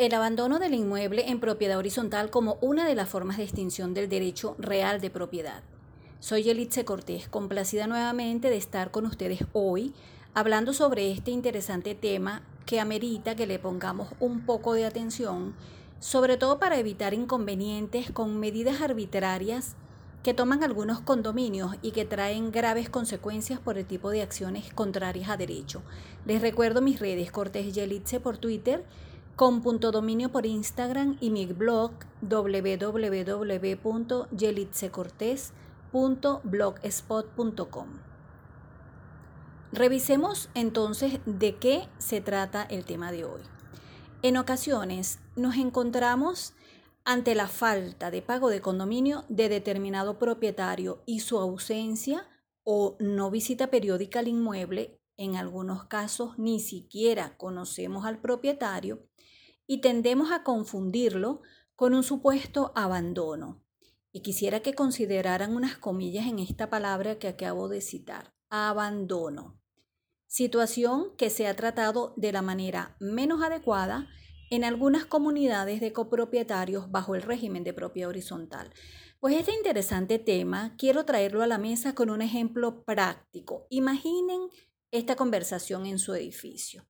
el abandono del inmueble en propiedad horizontal como una de las formas de extinción del derecho real de propiedad. Soy Elitze Cortés, complacida nuevamente de estar con ustedes hoy hablando sobre este interesante tema que amerita que le pongamos un poco de atención, sobre todo para evitar inconvenientes con medidas arbitrarias que toman algunos condominios y que traen graves consecuencias por el tipo de acciones contrarias a derecho. Les recuerdo mis redes Cortés Yelitze por Twitter con punto dominio por Instagram y mi blog www.yelitzecortes.blogspot.com. Revisemos entonces de qué se trata el tema de hoy. En ocasiones nos encontramos ante la falta de pago de condominio de determinado propietario y su ausencia o no visita periódica al inmueble, en algunos casos ni siquiera conocemos al propietario, y tendemos a confundirlo con un supuesto abandono. Y quisiera que consideraran unas comillas en esta palabra que acabo de citar, abandono. Situación que se ha tratado de la manera menos adecuada en algunas comunidades de copropietarios bajo el régimen de propiedad horizontal. Pues este interesante tema quiero traerlo a la mesa con un ejemplo práctico. Imaginen esta conversación en su edificio.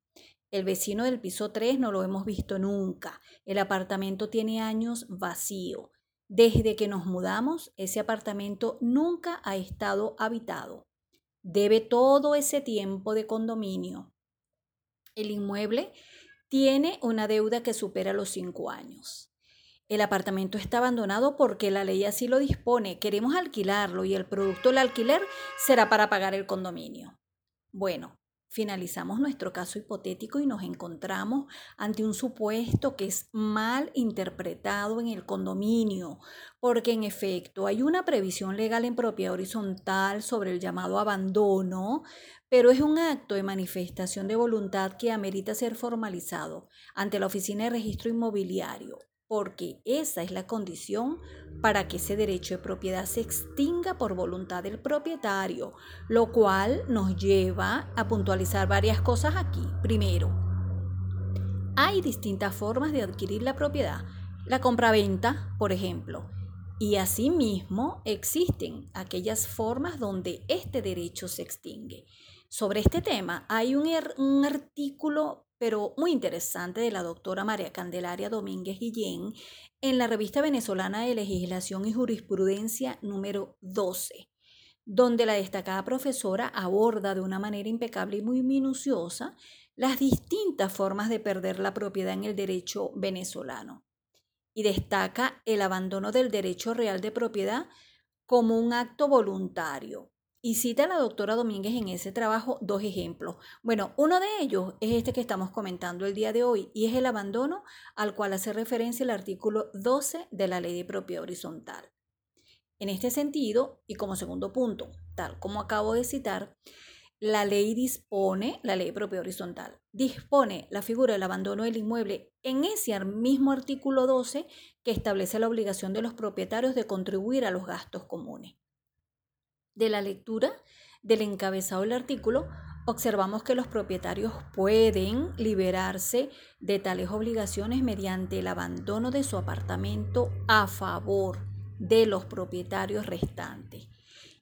El vecino del piso 3 no lo hemos visto nunca. El apartamento tiene años vacío. Desde que nos mudamos, ese apartamento nunca ha estado habitado. Debe todo ese tiempo de condominio. El inmueble tiene una deuda que supera los cinco años. El apartamento está abandonado porque la ley así lo dispone. Queremos alquilarlo y el producto del alquiler será para pagar el condominio. Bueno, Finalizamos nuestro caso hipotético y nos encontramos ante un supuesto que es mal interpretado en el condominio, porque en efecto hay una previsión legal en propiedad horizontal sobre el llamado abandono, pero es un acto de manifestación de voluntad que amerita ser formalizado ante la Oficina de Registro Inmobiliario porque esa es la condición para que ese derecho de propiedad se extinga por voluntad del propietario, lo cual nos lleva a puntualizar varias cosas aquí. Primero, hay distintas formas de adquirir la propiedad. La compraventa, por ejemplo, y asimismo existen aquellas formas donde este derecho se extingue. Sobre este tema hay un, un artículo pero muy interesante de la doctora María Candelaria Domínguez Guillén en la revista venezolana de legislación y jurisprudencia número 12, donde la destacada profesora aborda de una manera impecable y muy minuciosa las distintas formas de perder la propiedad en el derecho venezolano. Y destaca el abandono del derecho real de propiedad como un acto voluntario, y cita a la doctora Domínguez en ese trabajo dos ejemplos. Bueno, uno de ellos es este que estamos comentando el día de hoy y es el abandono al cual hace referencia el artículo 12 de la ley de propiedad horizontal. En este sentido, y como segundo punto, tal como acabo de citar, la ley dispone, la ley de propiedad horizontal, dispone la figura del abandono del inmueble en ese mismo artículo 12 que establece la obligación de los propietarios de contribuir a los gastos comunes. De la lectura del encabezado del artículo, observamos que los propietarios pueden liberarse de tales obligaciones mediante el abandono de su apartamento a favor de los propietarios restantes.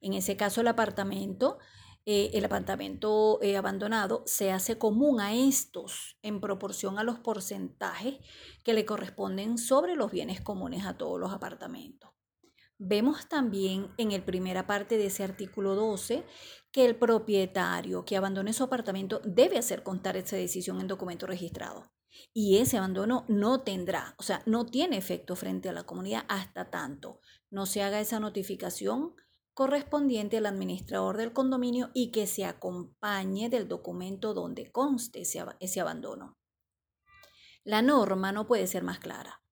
En ese caso, el apartamento, eh, el apartamento eh, abandonado se hace común a estos en proporción a los porcentajes que le corresponden sobre los bienes comunes a todos los apartamentos. Vemos también en el primera parte de ese artículo 12 que el propietario que abandone su apartamento debe hacer constar esa decisión en documento registrado. Y ese abandono no tendrá, o sea, no tiene efecto frente a la comunidad hasta tanto no se haga esa notificación correspondiente al administrador del condominio y que se acompañe del documento donde conste ese, ese abandono. La norma no puede ser más clara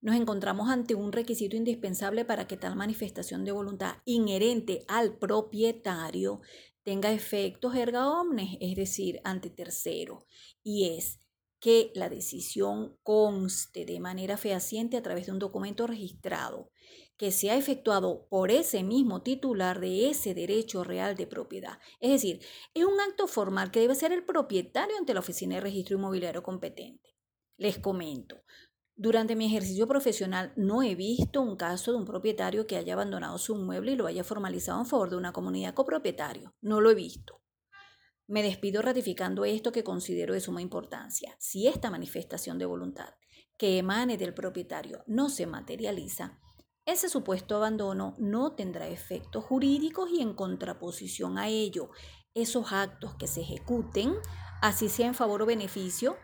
nos encontramos ante un requisito indispensable para que tal manifestación de voluntad inherente al propietario tenga efectos erga omnes, es decir, ante tercero, y es que la decisión conste de manera fehaciente a través de un documento registrado que sea efectuado por ese mismo titular de ese derecho real de propiedad. Es decir, es un acto formal que debe ser el propietario ante la oficina de registro inmobiliario competente. Les comento. Durante mi ejercicio profesional no he visto un caso de un propietario que haya abandonado su inmueble y lo haya formalizado en favor de una comunidad copropietario. No lo he visto. Me despido ratificando esto que considero de suma importancia. Si esta manifestación de voluntad que emane del propietario no se materializa, ese supuesto abandono no tendrá efectos jurídicos y en contraposición a ello, esos actos que se ejecuten, así sea en favor o beneficio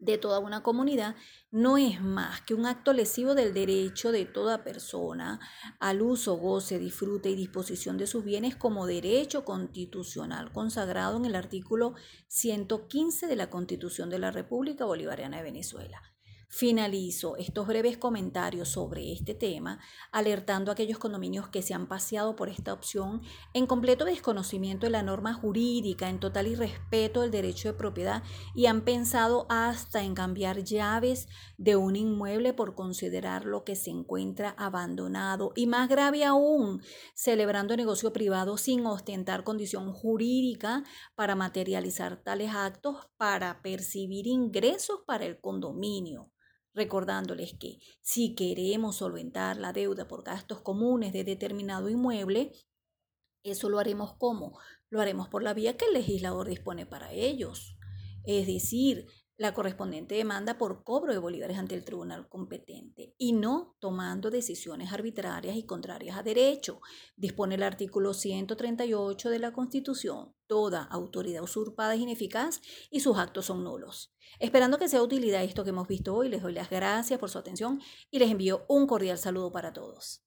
de toda una comunidad no es más que un acto lesivo del derecho de toda persona al uso, goce, disfrute y disposición de sus bienes como derecho constitucional consagrado en el artículo 115 de la Constitución de la República Bolivariana de Venezuela. Finalizo estos breves comentarios sobre este tema alertando a aquellos condominios que se han paseado por esta opción en completo desconocimiento de la norma jurídica, en total irrespeto del derecho de propiedad y han pensado hasta en cambiar llaves de un inmueble por considerar lo que se encuentra abandonado. Y más grave aún, celebrando negocio privado sin ostentar condición jurídica para materializar tales actos para percibir ingresos para el condominio recordándoles que si queremos solventar la deuda por gastos comunes de determinado inmueble, eso lo haremos como? Lo haremos por la vía que el legislador dispone para ellos. Es decir, la correspondiente demanda por cobro de bolívares ante el tribunal competente y no tomando decisiones arbitrarias y contrarias a derecho. Dispone el artículo 138 de la Constitución. Toda autoridad usurpada es ineficaz y sus actos son nulos. Esperando que sea utilidad esto que hemos visto hoy, les doy las gracias por su atención y les envío un cordial saludo para todos.